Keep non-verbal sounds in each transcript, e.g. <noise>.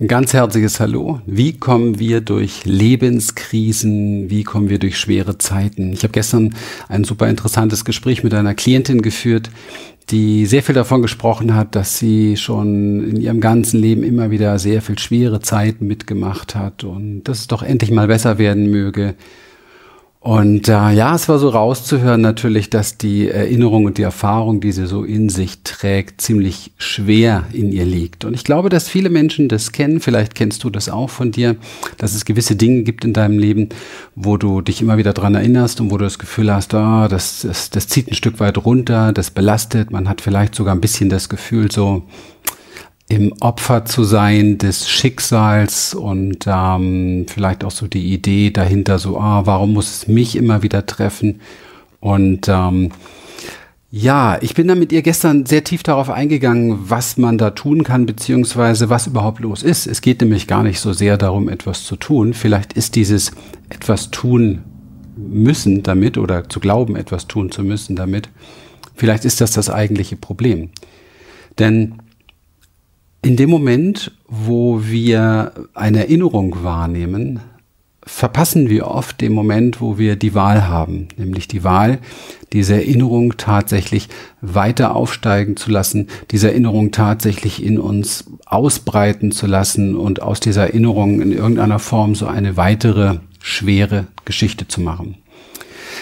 Ein ganz herzliches Hallo. Wie kommen wir durch Lebenskrisen? Wie kommen wir durch schwere Zeiten? Ich habe gestern ein super interessantes Gespräch mit einer Klientin geführt, die sehr viel davon gesprochen hat, dass sie schon in ihrem ganzen Leben immer wieder sehr viel schwere Zeiten mitgemacht hat und dass es doch endlich mal besser werden möge und äh, ja, es war so rauszuhören natürlich, dass die Erinnerung und die Erfahrung, die sie so in sich trägt, ziemlich schwer in ihr liegt. Und ich glaube, dass viele Menschen das kennen, vielleicht kennst du das auch von dir, dass es gewisse Dinge gibt in deinem Leben, wo du dich immer wieder dran erinnerst und wo du das Gefühl hast, oh, das, das, das zieht ein Stück weit runter, das belastet. Man hat vielleicht sogar ein bisschen das Gefühl, so, im Opfer zu sein des Schicksals und ähm, vielleicht auch so die Idee dahinter, so, ah, warum muss es mich immer wieder treffen? Und ähm, ja, ich bin da mit ihr gestern sehr tief darauf eingegangen, was man da tun kann, beziehungsweise was überhaupt los ist. Es geht nämlich gar nicht so sehr darum, etwas zu tun. Vielleicht ist dieses etwas tun müssen damit oder zu glauben, etwas tun zu müssen damit, vielleicht ist das das eigentliche Problem. Denn in dem Moment, wo wir eine Erinnerung wahrnehmen, verpassen wir oft den Moment, wo wir die Wahl haben, nämlich die Wahl, diese Erinnerung tatsächlich weiter aufsteigen zu lassen, diese Erinnerung tatsächlich in uns ausbreiten zu lassen und aus dieser Erinnerung in irgendeiner Form so eine weitere schwere Geschichte zu machen.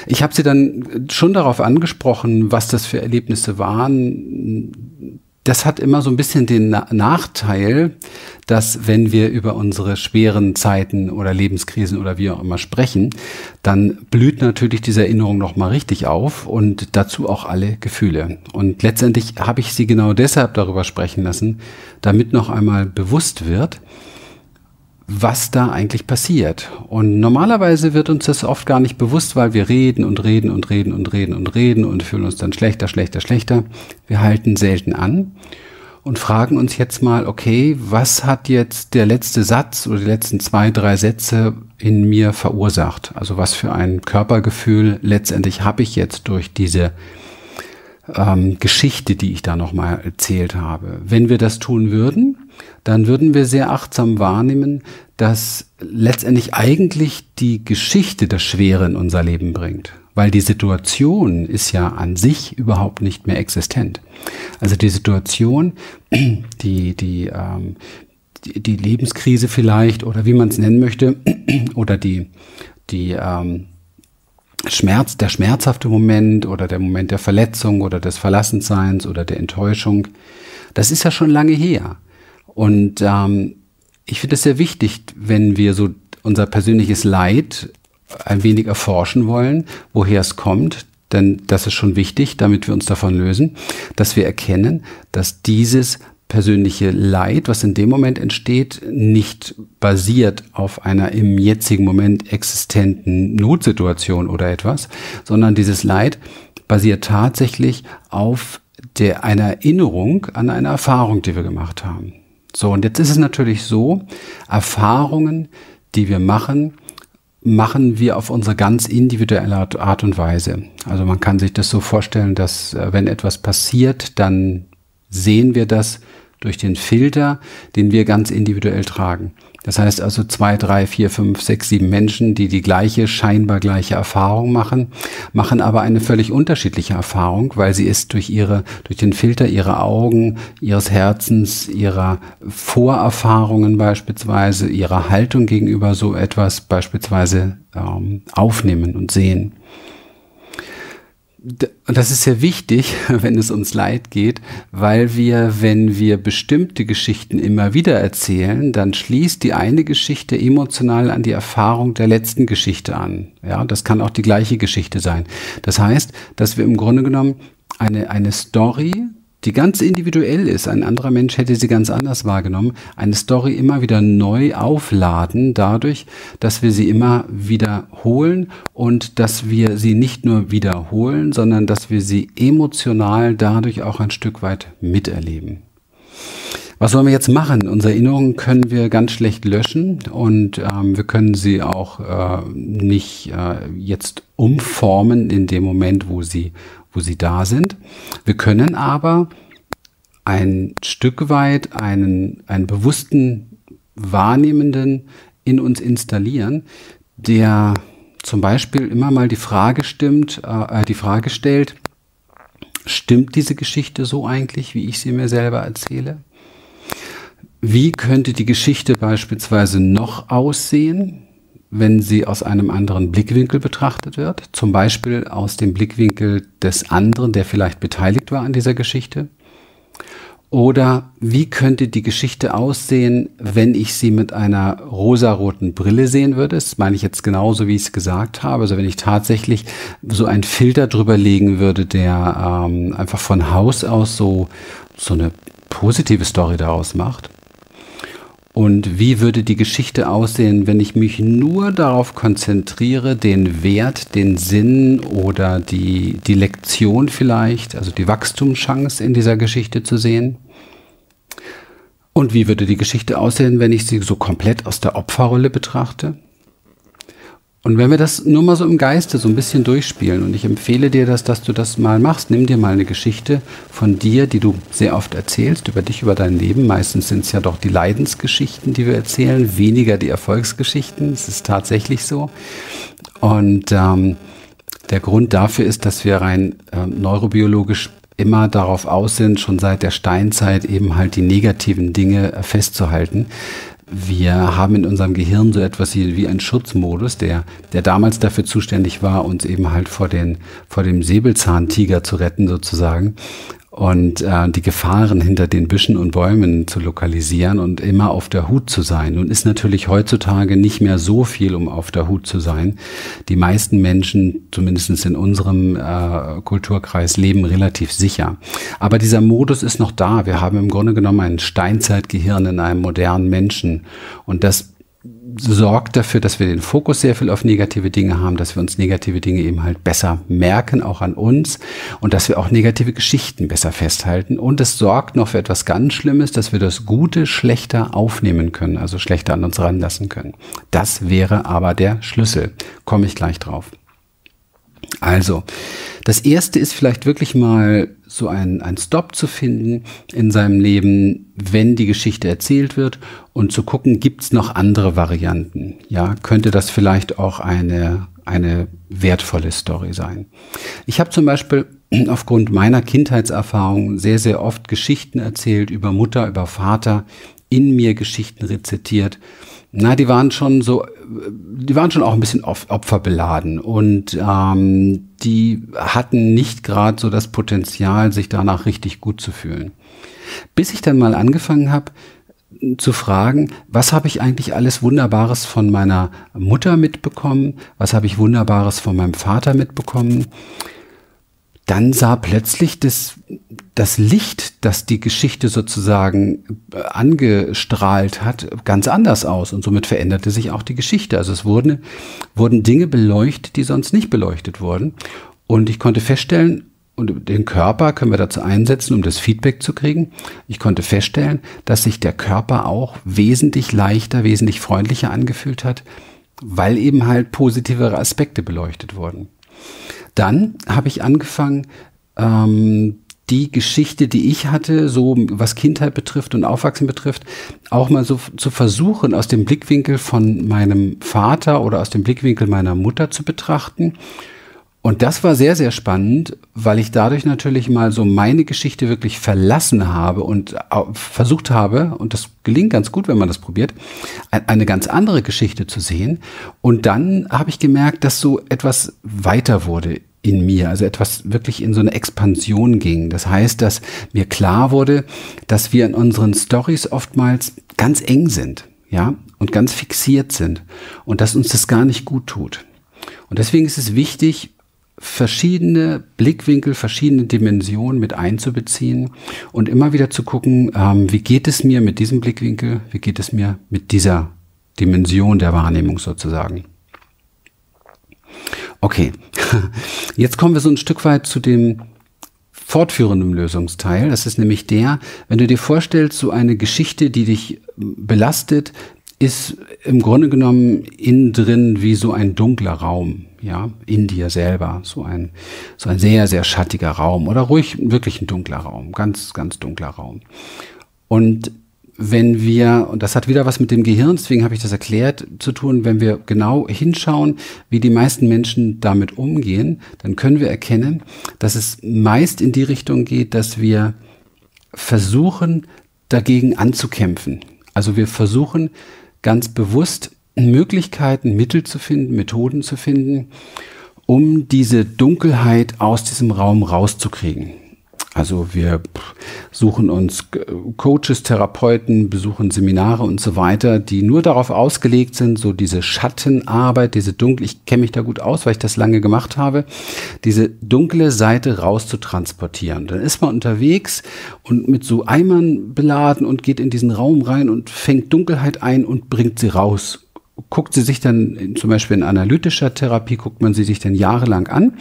Ich habe sie dann schon darauf angesprochen, was das für Erlebnisse waren, das hat immer so ein bisschen den Nachteil, dass wenn wir über unsere schweren Zeiten oder Lebenskrisen oder wie auch immer sprechen, dann blüht natürlich diese Erinnerung nochmal richtig auf und dazu auch alle Gefühle. Und letztendlich habe ich sie genau deshalb darüber sprechen lassen, damit noch einmal bewusst wird, was da eigentlich passiert. Und normalerweise wird uns das oft gar nicht bewusst, weil wir reden und reden und reden und reden und reden und fühlen uns dann schlechter, schlechter, schlechter. Wir halten selten an und fragen uns jetzt mal, okay, was hat jetzt der letzte Satz oder die letzten zwei, drei Sätze in mir verursacht? Also was für ein Körpergefühl letztendlich habe ich jetzt durch diese ähm, Geschichte, die ich da nochmal erzählt habe. Wenn wir das tun würden, dann würden wir sehr achtsam wahrnehmen, dass letztendlich eigentlich die Geschichte das Schwere in unser Leben bringt. Weil die Situation ist ja an sich überhaupt nicht mehr existent. Also die Situation, <clears throat> die, die, ähm, die, die Lebenskrise vielleicht oder wie man es nennen möchte, <clears throat> oder die, die ähm, Schmerz, der schmerzhafte Moment oder der Moment der Verletzung oder des Verlassenseins oder der Enttäuschung, das ist ja schon lange her. Und ähm, ich finde es sehr wichtig, wenn wir so unser persönliches Leid ein wenig erforschen wollen, woher es kommt, denn das ist schon wichtig, damit wir uns davon lösen, dass wir erkennen, dass dieses persönliche Leid, was in dem Moment entsteht, nicht basiert auf einer im jetzigen Moment existenten Notsituation oder etwas, sondern dieses Leid basiert tatsächlich auf der, einer Erinnerung an eine Erfahrung, die wir gemacht haben. So, und jetzt ist es natürlich so, Erfahrungen, die wir machen, machen wir auf unsere ganz individuelle Art und Weise. Also man kann sich das so vorstellen, dass äh, wenn etwas passiert, dann sehen wir das durch den Filter, den wir ganz individuell tragen. Das heißt also zwei, drei, vier, fünf, sechs, sieben Menschen, die die gleiche, scheinbar gleiche Erfahrung machen, machen aber eine völlig unterschiedliche Erfahrung, weil sie ist durch ihre, durch den Filter ihrer Augen, ihres Herzens, ihrer Vorerfahrungen beispielsweise, ihrer Haltung gegenüber so etwas beispielsweise ähm, aufnehmen und sehen das ist sehr wichtig, <laughs> wenn es uns leid geht, weil wir, wenn wir bestimmte Geschichten immer wieder erzählen, dann schließt die eine Geschichte emotional an die Erfahrung der letzten Geschichte an. Ja, das kann auch die gleiche Geschichte sein. Das heißt, dass wir im Grunde genommen eine, eine Story die ganz individuell ist, ein anderer Mensch hätte sie ganz anders wahrgenommen, eine Story immer wieder neu aufladen, dadurch, dass wir sie immer wiederholen und dass wir sie nicht nur wiederholen, sondern dass wir sie emotional dadurch auch ein Stück weit miterleben. Was sollen wir jetzt machen? Unsere Erinnerungen können wir ganz schlecht löschen und ähm, wir können sie auch äh, nicht äh, jetzt umformen in dem Moment, wo sie wo sie da sind. Wir können aber ein Stück weit einen, einen bewussten Wahrnehmenden in uns installieren, der zum Beispiel immer mal die Frage stimmt, äh, die Frage stellt, stimmt diese Geschichte so eigentlich, wie ich sie mir selber erzähle? Wie könnte die Geschichte beispielsweise noch aussehen, wenn sie aus einem anderen Blickwinkel betrachtet wird? Zum Beispiel aus dem Blickwinkel des anderen, der vielleicht beteiligt war an dieser Geschichte? Oder wie könnte die Geschichte aussehen, wenn ich sie mit einer rosaroten Brille sehen würde? Das meine ich jetzt genauso, wie ich es gesagt habe. Also wenn ich tatsächlich so einen Filter drüber legen würde, der ähm, einfach von Haus aus so, so eine positive Story daraus macht. Und wie würde die Geschichte aussehen, wenn ich mich nur darauf konzentriere, den Wert, den Sinn oder die, die Lektion vielleicht, also die Wachstumschance in dieser Geschichte zu sehen? Und wie würde die Geschichte aussehen, wenn ich sie so komplett aus der Opferrolle betrachte? Und wenn wir das nur mal so im Geiste so ein bisschen durchspielen, und ich empfehle dir das, dass du das mal machst, nimm dir mal eine Geschichte von dir, die du sehr oft erzählst, über dich, über dein Leben. Meistens sind es ja doch die Leidensgeschichten, die wir erzählen, weniger die Erfolgsgeschichten. Es ist tatsächlich so. Und ähm, der Grund dafür ist, dass wir rein äh, neurobiologisch immer darauf aus sind, schon seit der Steinzeit eben halt die negativen Dinge äh, festzuhalten. Wir haben in unserem Gehirn so etwas wie, einen Schutzmodus, der, der damals dafür zuständig war, uns eben halt vor, den, vor dem Säbelzahntiger zu retten sozusagen und äh, die Gefahren hinter den Büschen und Bäumen zu lokalisieren und immer auf der Hut zu sein. Nun ist natürlich heutzutage nicht mehr so viel, um auf der Hut zu sein. Die meisten Menschen, zumindest in unserem äh, Kulturkreis, leben relativ sicher. Aber dieser Modus ist noch da. Wir haben im Grunde genommen ein Steinzeitgehirn in einem modernen Menschen. Und das sorgt dafür, dass wir den Fokus sehr viel auf negative Dinge haben, dass wir uns negative Dinge eben halt besser merken, auch an uns und dass wir auch negative Geschichten besser festhalten. Und es sorgt noch für etwas ganz Schlimmes, dass wir das Gute schlechter aufnehmen können, also schlechter an uns ranlassen können. Das wäre aber der Schlüssel. Komme ich gleich drauf. Also, das erste ist vielleicht wirklich mal so ein, ein Stop zu finden in seinem Leben, wenn die Geschichte erzählt wird und zu gucken, gibt es noch andere Varianten? Ja, könnte das vielleicht auch eine, eine wertvolle Story sein? Ich habe zum Beispiel <clears throat> aufgrund meiner Kindheitserfahrung sehr, sehr oft Geschichten erzählt über Mutter, über Vater, in mir Geschichten rezitiert na, die waren schon so, die waren schon auch ein bisschen opferbeladen. Und ähm, die hatten nicht gerade so das Potenzial, sich danach richtig gut zu fühlen. Bis ich dann mal angefangen habe zu fragen, was habe ich eigentlich alles Wunderbares von meiner Mutter mitbekommen, was habe ich Wunderbares von meinem Vater mitbekommen dann sah plötzlich das, das Licht, das die Geschichte sozusagen äh, angestrahlt hat, ganz anders aus. Und somit veränderte sich auch die Geschichte. Also es wurden, wurden Dinge beleuchtet, die sonst nicht beleuchtet wurden. Und ich konnte feststellen, und den Körper können wir dazu einsetzen, um das Feedback zu kriegen. Ich konnte feststellen, dass sich der Körper auch wesentlich leichter, wesentlich freundlicher angefühlt hat, weil eben halt positivere Aspekte beleuchtet wurden. Dann habe ich angefangen, ähm, die Geschichte, die ich hatte, so was Kindheit betrifft und Aufwachsen betrifft, auch mal so zu versuchen, aus dem Blickwinkel von meinem Vater oder aus dem Blickwinkel meiner Mutter zu betrachten. Und das war sehr, sehr spannend, weil ich dadurch natürlich mal so meine Geschichte wirklich verlassen habe und versucht habe, und das gelingt ganz gut, wenn man das probiert, eine ganz andere Geschichte zu sehen. Und dann habe ich gemerkt, dass so etwas weiter wurde in mir, also etwas wirklich in so eine Expansion ging. Das heißt, dass mir klar wurde, dass wir in unseren Stories oftmals ganz eng sind, ja, und ganz fixiert sind und dass uns das gar nicht gut tut. Und deswegen ist es wichtig, verschiedene Blickwinkel, verschiedene Dimensionen mit einzubeziehen und immer wieder zu gucken, ähm, wie geht es mir mit diesem Blickwinkel, wie geht es mir mit dieser Dimension der Wahrnehmung sozusagen. Okay, <laughs> jetzt kommen wir so ein Stück weit zu dem fortführenden Lösungsteil. Das ist nämlich der, wenn du dir vorstellst, so eine Geschichte, die dich belastet, ist im Grunde genommen innen drin wie so ein dunkler Raum, ja, in dir selber, so ein, so ein sehr, sehr schattiger Raum oder ruhig wirklich ein dunkler Raum, ganz, ganz dunkler Raum. Und wenn wir, und das hat wieder was mit dem Gehirn, deswegen habe ich das erklärt, zu tun, wenn wir genau hinschauen, wie die meisten Menschen damit umgehen, dann können wir erkennen, dass es meist in die Richtung geht, dass wir versuchen, dagegen anzukämpfen. Also wir versuchen ganz bewusst Möglichkeiten, Mittel zu finden, Methoden zu finden, um diese Dunkelheit aus diesem Raum rauszukriegen. Also wir suchen uns Coaches, Therapeuten, besuchen Seminare und so weiter, die nur darauf ausgelegt sind, so diese Schattenarbeit, diese dunkle, ich kenne mich da gut aus, weil ich das lange gemacht habe, diese dunkle Seite rauszutransportieren. Dann ist man unterwegs und mit so Eimern beladen und geht in diesen Raum rein und fängt Dunkelheit ein und bringt sie raus guckt sie sich dann zum Beispiel in analytischer Therapie, guckt man sie sich dann jahrelang an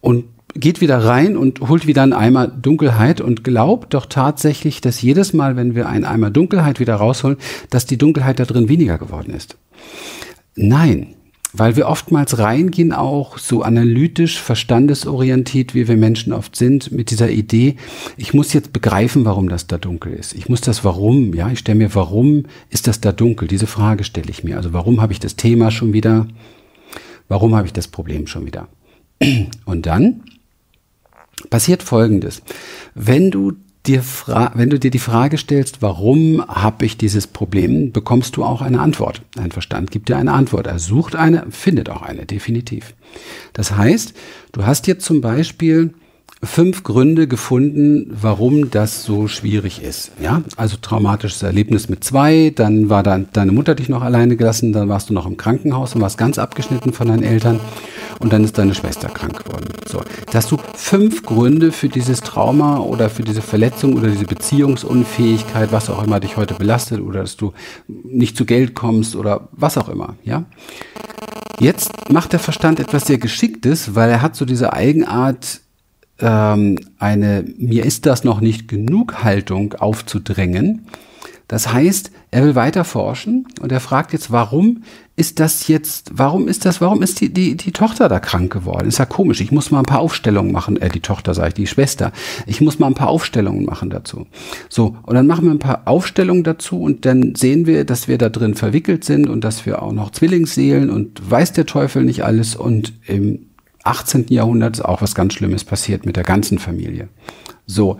und geht wieder rein und holt wieder einen Eimer Dunkelheit und glaubt doch tatsächlich, dass jedes Mal, wenn wir einen Eimer Dunkelheit wieder rausholen, dass die Dunkelheit da drin weniger geworden ist. Nein, weil wir oftmals reingehen auch so analytisch, verstandesorientiert, wie wir Menschen oft sind, mit dieser Idee, ich muss jetzt begreifen, warum das da dunkel ist. Ich muss das Warum, ja, ich stelle mir, warum ist das da dunkel? Diese Frage stelle ich mir. Also warum habe ich das Thema schon wieder? Warum habe ich das Problem schon wieder? Und dann passiert Folgendes. Wenn du dir, wenn du dir die Frage stellst, warum habe ich dieses Problem, bekommst du auch eine Antwort. Dein Verstand gibt dir eine Antwort. Er sucht eine, findet auch eine, definitiv. Das heißt, du hast jetzt zum Beispiel fünf Gründe gefunden, warum das so schwierig ist. Ja, also traumatisches Erlebnis mit zwei, dann war dann deine Mutter dich noch alleine gelassen, dann warst du noch im Krankenhaus und warst ganz abgeschnitten von deinen Eltern und dann ist deine Schwester krank geworden. So, da hast du fünf Gründe für dieses Trauma oder für diese Verletzung oder diese Beziehungsunfähigkeit, was auch immer dich heute belastet oder dass du nicht zu Geld kommst oder was auch immer. Ja. Jetzt macht der Verstand etwas sehr Geschicktes, weil er hat so diese Eigenart, ähm, eine mir ist das noch nicht genug Haltung aufzudrängen. Das heißt, er will weiter forschen und er fragt jetzt, warum ist das jetzt, warum ist das, warum ist die, die, die Tochter da krank geworden? Ist ja komisch. Ich muss mal ein paar Aufstellungen machen, äh, die Tochter sage ich, die Schwester. Ich muss mal ein paar Aufstellungen machen dazu. So, und dann machen wir ein paar Aufstellungen dazu und dann sehen wir, dass wir da drin verwickelt sind und dass wir auch noch Zwillingsseelen und weiß der Teufel nicht alles und im 18. Jahrhundert ist auch was ganz Schlimmes passiert mit der ganzen Familie. So,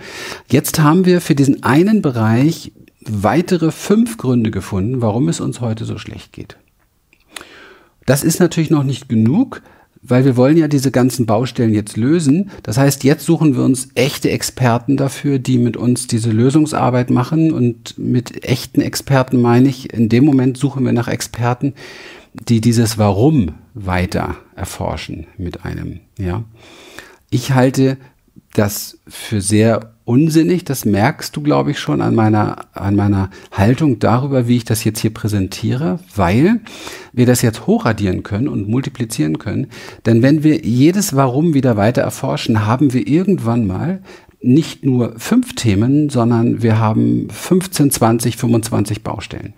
jetzt haben wir für diesen einen Bereich weitere fünf Gründe gefunden, warum es uns heute so schlecht geht. Das ist natürlich noch nicht genug, weil wir wollen ja diese ganzen Baustellen jetzt lösen. Das heißt, jetzt suchen wir uns echte Experten dafür, die mit uns diese Lösungsarbeit machen. Und mit echten Experten meine ich, in dem Moment suchen wir nach Experten, die dieses Warum weiter erforschen mit einem, ja. Ich halte das für sehr unsinnig. Das merkst du, glaube ich, schon an meiner, an meiner Haltung darüber, wie ich das jetzt hier präsentiere, weil wir das jetzt hochradieren können und multiplizieren können. Denn wenn wir jedes Warum wieder weiter erforschen, haben wir irgendwann mal nicht nur fünf Themen, sondern wir haben 15, 20, 25 Baustellen.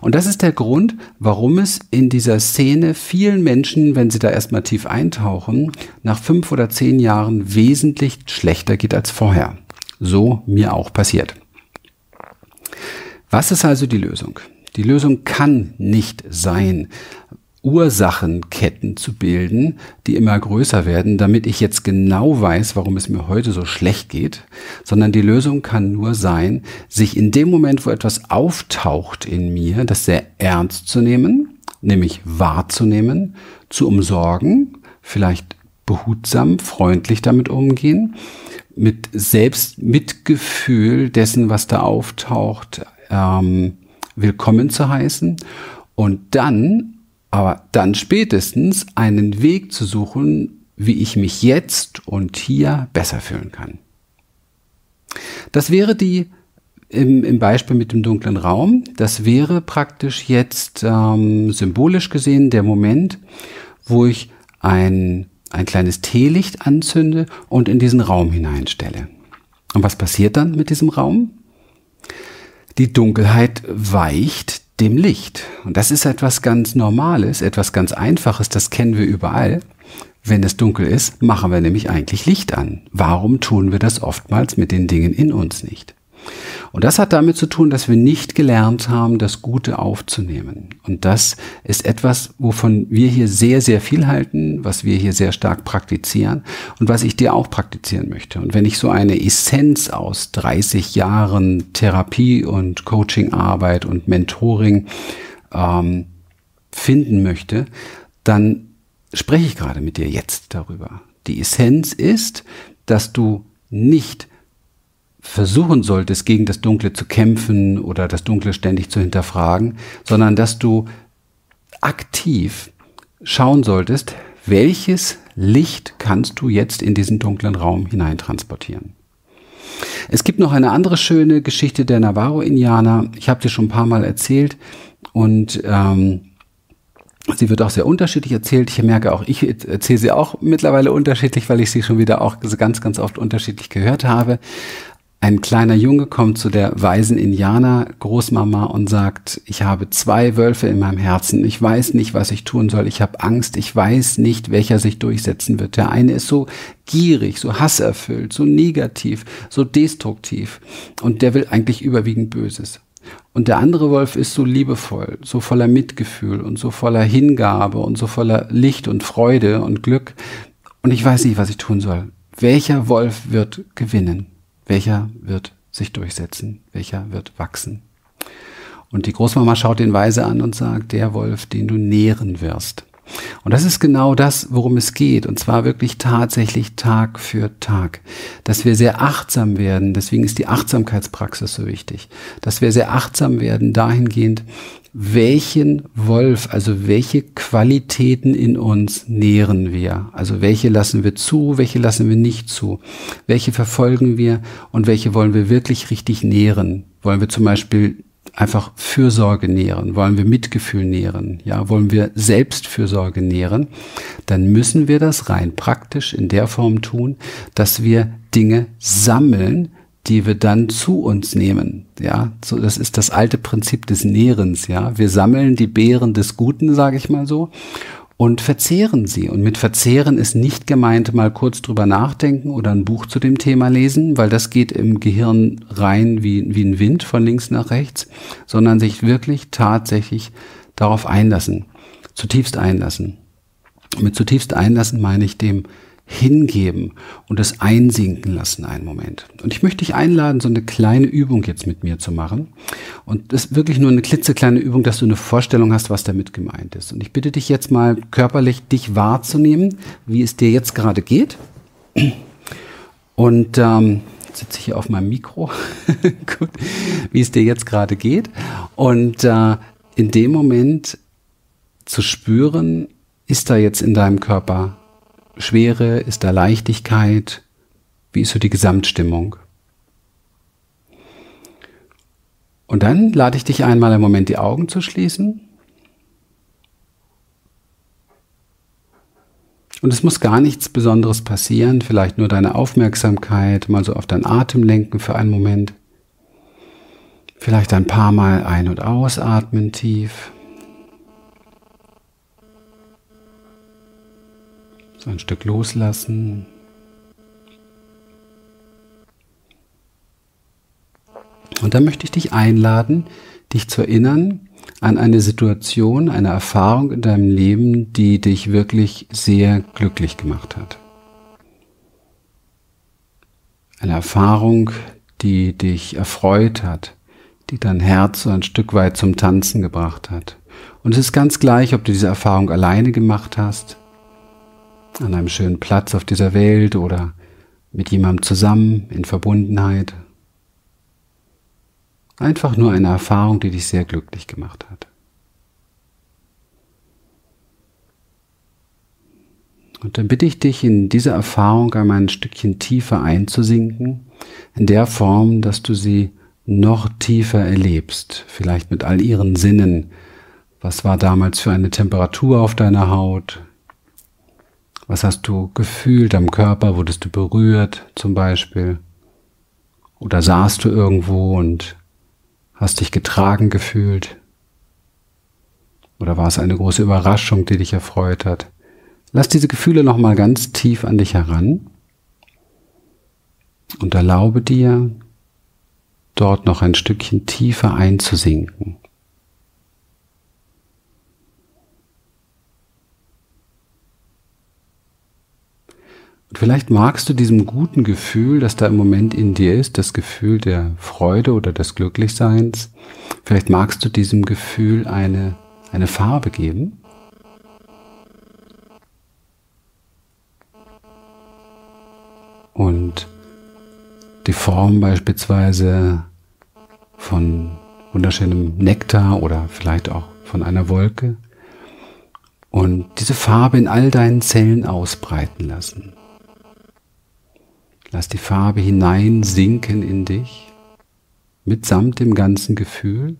Und das ist der Grund, warum es in dieser Szene vielen Menschen, wenn sie da erstmal tief eintauchen, nach fünf oder zehn Jahren wesentlich schlechter geht als vorher. So mir auch passiert. Was ist also die Lösung? Die Lösung kann nicht sein, Ursachenketten zu bilden, die immer größer werden, damit ich jetzt genau weiß, warum es mir heute so schlecht geht, sondern die Lösung kann nur sein, sich in dem Moment, wo etwas auftaucht in mir, das sehr ernst zu nehmen, nämlich wahrzunehmen, zu umsorgen, vielleicht behutsam, freundlich damit umgehen, mit Selbstmitgefühl dessen, was da auftaucht, ähm, willkommen zu heißen und dann aber dann spätestens einen Weg zu suchen, wie ich mich jetzt und hier besser fühlen kann. Das wäre die im, im Beispiel mit dem dunklen Raum, das wäre praktisch jetzt ähm, symbolisch gesehen der Moment, wo ich ein, ein kleines Teelicht anzünde und in diesen Raum hineinstelle. Und was passiert dann mit diesem Raum? Die Dunkelheit weicht dem Licht. Und das ist etwas ganz Normales, etwas ganz Einfaches, das kennen wir überall. Wenn es dunkel ist, machen wir nämlich eigentlich Licht an. Warum tun wir das oftmals mit den Dingen in uns nicht? Und das hat damit zu tun, dass wir nicht gelernt haben, das Gute aufzunehmen. Und das ist etwas, wovon wir hier sehr, sehr viel halten, was wir hier sehr stark praktizieren und was ich dir auch praktizieren möchte. Und wenn ich so eine Essenz aus 30 Jahren Therapie und Coachingarbeit und Mentoring ähm, finden möchte, dann spreche ich gerade mit dir jetzt darüber. Die Essenz ist, dass du nicht versuchen solltest, gegen das Dunkle zu kämpfen oder das Dunkle ständig zu hinterfragen, sondern dass du aktiv schauen solltest, welches Licht kannst du jetzt in diesen dunklen Raum hineintransportieren. Es gibt noch eine andere schöne Geschichte der Navarro-Indianer. Ich habe dir schon ein paar Mal erzählt und ähm, Sie wird auch sehr unterschiedlich erzählt. Ich merke auch, ich erzähle sie auch mittlerweile unterschiedlich, weil ich sie schon wieder auch ganz, ganz oft unterschiedlich gehört habe. Ein kleiner Junge kommt zu der weisen Indianer Großmama und sagt, ich habe zwei Wölfe in meinem Herzen. Ich weiß nicht, was ich tun soll. Ich habe Angst. Ich weiß nicht, welcher sich durchsetzen wird. Der eine ist so gierig, so hasserfüllt, so negativ, so destruktiv. Und der will eigentlich überwiegend Böses. Und der andere Wolf ist so liebevoll, so voller Mitgefühl und so voller Hingabe und so voller Licht und Freude und Glück. Und ich weiß nicht, was ich tun soll. Welcher Wolf wird gewinnen? Welcher wird sich durchsetzen? Welcher wird wachsen? Und die Großmama schaut den Weise an und sagt, der Wolf, den du nähren wirst. Und das ist genau das, worum es geht. Und zwar wirklich tatsächlich Tag für Tag. Dass wir sehr achtsam werden. Deswegen ist die Achtsamkeitspraxis so wichtig. Dass wir sehr achtsam werden dahingehend, welchen Wolf, also welche Qualitäten in uns nähren wir? Also welche lassen wir zu, welche lassen wir nicht zu? Welche verfolgen wir und welche wollen wir wirklich richtig nähren? Wollen wir zum Beispiel einfach Fürsorge nähren, wollen wir Mitgefühl nähren, ja, wollen wir Selbstfürsorge nähren, dann müssen wir das rein praktisch in der Form tun, dass wir Dinge sammeln, die wir dann zu uns nehmen. Ja, so das ist das alte Prinzip des Nährens. Ja, wir sammeln die Beeren des Guten, sage ich mal so, und verzehren sie. Und mit verzehren ist nicht gemeint, mal kurz drüber nachdenken oder ein Buch zu dem Thema lesen, weil das geht im Gehirn rein wie, wie ein Wind von links nach rechts, sondern sich wirklich tatsächlich darauf einlassen, zutiefst einlassen. mit zutiefst einlassen meine ich dem hingeben und es einsinken lassen einen Moment. Und ich möchte dich einladen, so eine kleine Übung jetzt mit mir zu machen. Und das ist wirklich nur eine klitzekleine Übung, dass du eine Vorstellung hast, was damit gemeint ist. Und ich bitte dich jetzt mal körperlich, dich wahrzunehmen, wie es dir jetzt gerade geht. Und ähm, sitze ich hier auf meinem Mikro, <laughs> Gut, wie es dir jetzt gerade geht. Und äh, in dem Moment zu spüren, ist da jetzt in deinem Körper Schwere? Ist da Leichtigkeit? Wie ist so die Gesamtstimmung? Und dann lade ich dich einmal im Moment die Augen zu schließen. Und es muss gar nichts Besonderes passieren, vielleicht nur deine Aufmerksamkeit mal so auf deinen Atem lenken für einen Moment. Vielleicht ein paar Mal ein- und ausatmen tief. So ein Stück loslassen. Und dann möchte ich dich einladen, dich zu erinnern an eine Situation, eine Erfahrung in deinem Leben, die dich wirklich sehr glücklich gemacht hat. Eine Erfahrung, die dich erfreut hat, die dein Herz so ein Stück weit zum Tanzen gebracht hat. Und es ist ganz gleich, ob du diese Erfahrung alleine gemacht hast an einem schönen Platz auf dieser Welt oder mit jemandem zusammen in Verbundenheit. Einfach nur eine Erfahrung, die dich sehr glücklich gemacht hat. Und dann bitte ich dich, in diese Erfahrung einmal ein Stückchen tiefer einzusinken, in der Form, dass du sie noch tiefer erlebst, vielleicht mit all ihren Sinnen. Was war damals für eine Temperatur auf deiner Haut? Was hast du gefühlt am Körper? Wurdest du berührt zum Beispiel? Oder saßt du irgendwo und hast dich getragen gefühlt? Oder war es eine große Überraschung, die dich erfreut hat? Lass diese Gefühle nochmal ganz tief an dich heran und erlaube dir, dort noch ein Stückchen tiefer einzusinken. Und vielleicht magst du diesem guten Gefühl, das da im Moment in dir ist, das Gefühl der Freude oder des Glücklichseins, vielleicht magst du diesem Gefühl eine, eine Farbe geben. Und die Form beispielsweise von wunderschönem Nektar oder vielleicht auch von einer Wolke und diese Farbe in all deinen Zellen ausbreiten lassen. Lass die Farbe hineinsinken in dich, mitsamt dem ganzen Gefühl,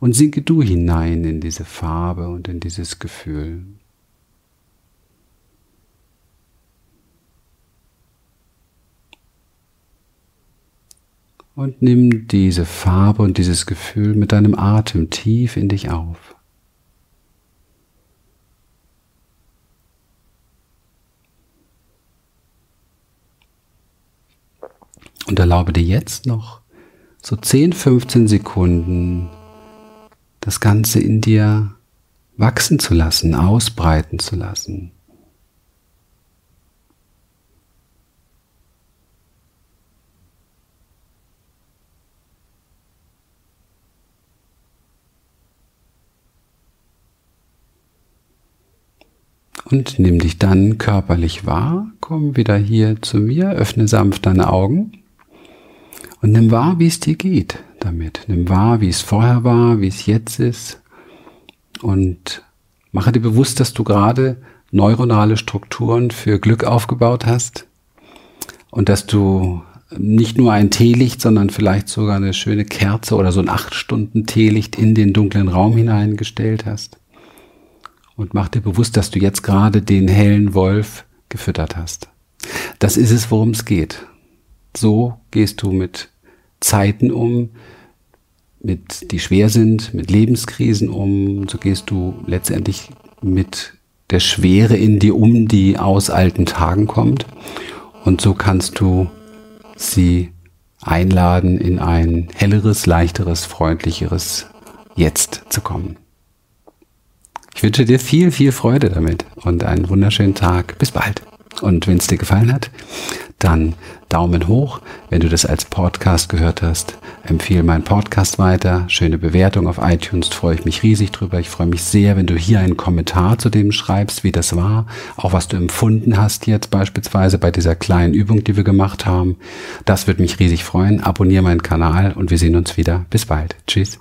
und sinke du hinein in diese Farbe und in dieses Gefühl. Und nimm diese Farbe und dieses Gefühl mit deinem Atem tief in dich auf. Und erlaube dir jetzt noch so 10, 15 Sekunden das Ganze in dir wachsen zu lassen, ausbreiten zu lassen. Und nimm dich dann körperlich wahr, komm wieder hier zu mir, öffne sanft deine Augen. Und nimm wahr, wie es dir geht damit. Nimm wahr, wie es vorher war, wie es jetzt ist. Und mache dir bewusst, dass du gerade neuronale Strukturen für Glück aufgebaut hast und dass du nicht nur ein Teelicht, sondern vielleicht sogar eine schöne Kerze oder so ein acht Stunden Teelicht in den dunklen Raum hineingestellt hast. Und mach dir bewusst, dass du jetzt gerade den hellen Wolf gefüttert hast. Das ist es, worum es geht. So gehst du mit Zeiten um, mit, die schwer sind, mit Lebenskrisen um. So gehst du letztendlich mit der Schwere in dir um, die aus alten Tagen kommt. Und so kannst du sie einladen, in ein helleres, leichteres, freundlicheres Jetzt zu kommen. Ich wünsche dir viel, viel Freude damit und einen wunderschönen Tag. Bis bald. Und wenn es dir gefallen hat, dann Daumen hoch. Wenn du das als Podcast gehört hast, empfehle meinen Podcast weiter. Schöne Bewertung auf iTunes, freue ich mich riesig drüber. Ich freue mich sehr, wenn du hier einen Kommentar zu dem schreibst, wie das war, auch was du empfunden hast jetzt beispielsweise bei dieser kleinen Übung, die wir gemacht haben. Das würde mich riesig freuen. Abonniere meinen Kanal und wir sehen uns wieder. Bis bald. Tschüss.